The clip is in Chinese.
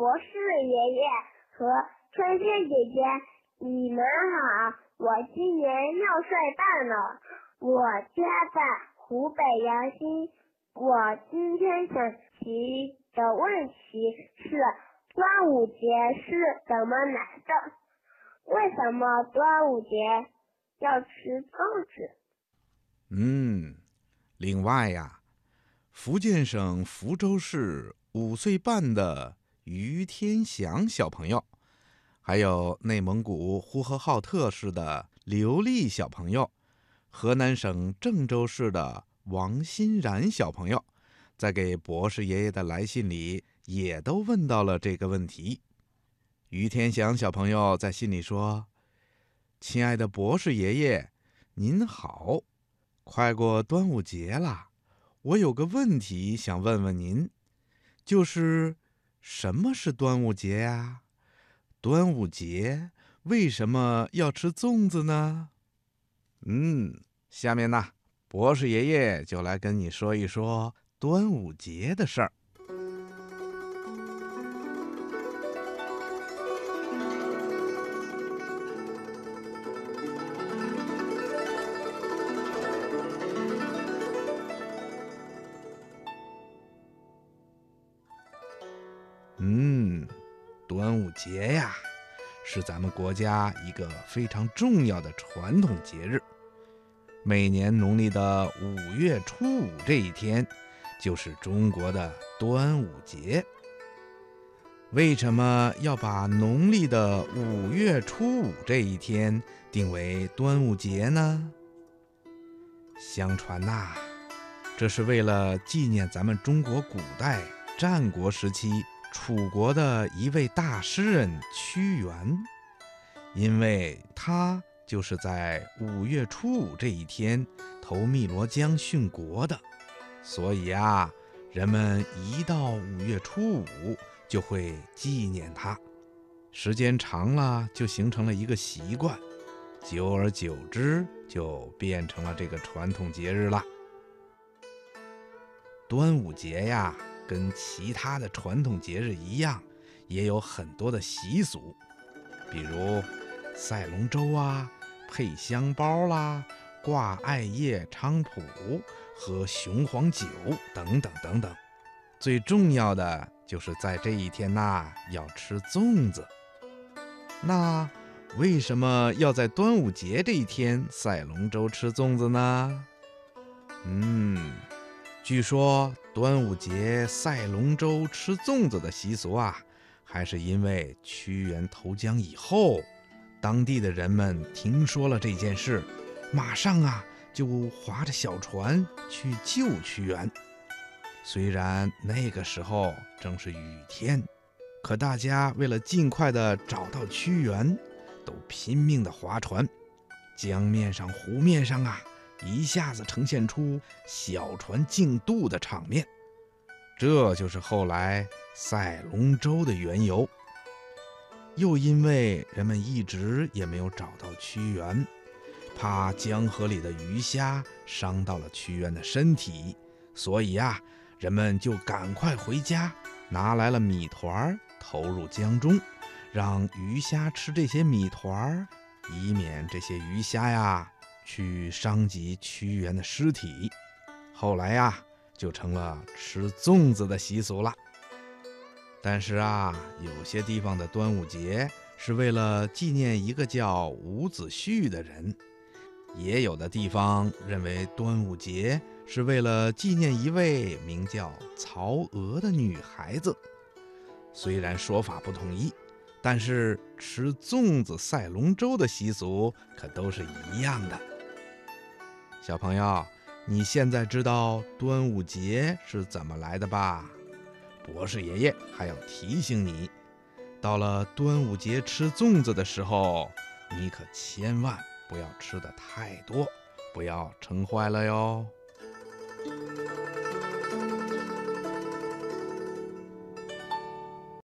博士爷爷和春天姐姐，你们好！我今年六岁半了，我家在湖北阳新。我今天想提的问题是：端午节是怎么来的？为什么端午节要吃粽子？嗯，另外呀，福建省福州市五岁半的于天祥小朋友，还有内蒙古呼和浩特市的刘丽小朋友，河南省郑州市的王欣然小朋友，在给博士爷爷的来信里，也都问到了这个问题。于天祥小朋友在信里说：“亲爱的博士爷爷，您好。”快过端午节了，我有个问题想问问您，就是什么是端午节呀？端午节为什么要吃粽子呢？嗯，下面呢，博士爷爷就来跟你说一说端午节的事儿。嗯，端午节呀，是咱们国家一个非常重要的传统节日。每年农历的五月初五这一天，就是中国的端午节。为什么要把农历的五月初五这一天定为端午节呢？相传呐，这是为了纪念咱们中国古代战国时期。楚国的一位大诗人屈原，因为他就是在五月初五这一天投汨罗江殉国的，所以啊，人们一到五月初五就会纪念他。时间长了，就形成了一个习惯，久而久之，就变成了这个传统节日了。端午节呀。跟其他的传统节日一样，也有很多的习俗，比如赛龙舟啊、配香包啦、挂艾叶菖蒲、喝雄黄酒等等等等。最重要的就是在这一天呐，要吃粽子。那为什么要在端午节这一天赛龙舟、吃粽子呢？嗯。据说端午节赛龙舟、吃粽子的习俗啊，还是因为屈原投江以后，当地的人们听说了这件事，马上啊就划着小船去救屈原。虽然那个时候正是雨天，可大家为了尽快的找到屈原，都拼命的划船。江面上、湖面上啊。一下子呈现出小船竞渡的场面，这就是后来赛龙舟的缘由。又因为人们一直也没有找到屈原，怕江河里的鱼虾伤到了屈原的身体，所以呀，人们就赶快回家，拿来了米团投入江中，让鱼虾吃这些米团以免这些鱼虾呀。去伤及屈原的尸体，后来呀，就成了吃粽子的习俗了。但是啊，有些地方的端午节是为了纪念一个叫伍子胥的人，也有的地方认为端午节是为了纪念一位名叫曹娥的女孩子。虽然说法不统一，但是吃粽子、赛龙舟的习俗可都是一样的。小朋友，你现在知道端午节是怎么来的吧？博士爷爷还要提醒你，到了端午节吃粽子的时候，你可千万不要吃的太多，不要撑坏了哟。